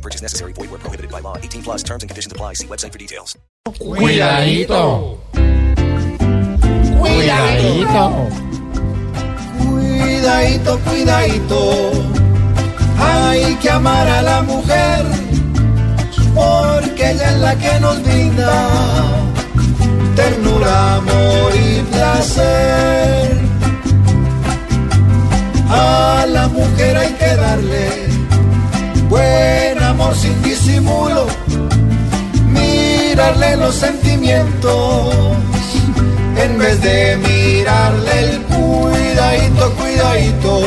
No purchase necessary. Void where prohibited by law. 18 plus terms and conditions apply. See website for details. Cuidadito. Cuidadito. Cuidadito, cuidadito. Hay que amar a la mujer porque ella es la que nos brinda ternura, amor y placer. A la mujer hay que darle sin disimulo, mirarle los sentimientos en vez de mirarle el cuidadito, cuidadito.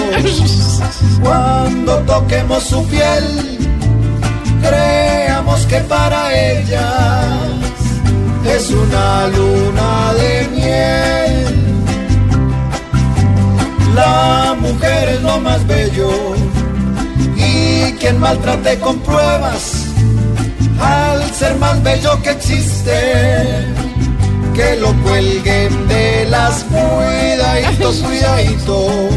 Cuando toquemos su piel, creamos que para ellas es una luna de miel. La mujer es lo más bello y quien maltrate con pruebas al ser más bello que existe que lo cuelguen de las cuidadito, cuidadito.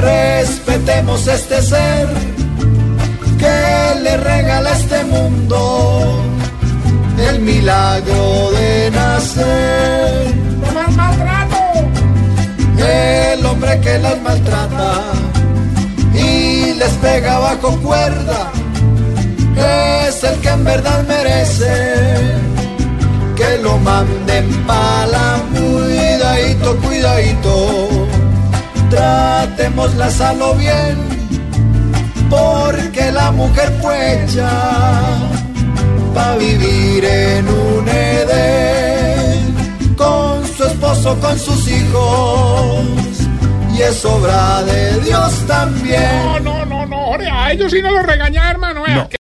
Respetemos este ser que le regala este mundo el milagro de nacer. ¡No más maltrato! El hombre que las maltrata y les pega bajo cuerda es el que en verdad merece que lo manden pa' la cuidadito, cuidadito. Tratémosla salo bien, porque la mujer puecha pa' vivir en un Edén con su esposo, con sus hijos, y es obra de Dios a ellos sí no los regaña, hermano. No.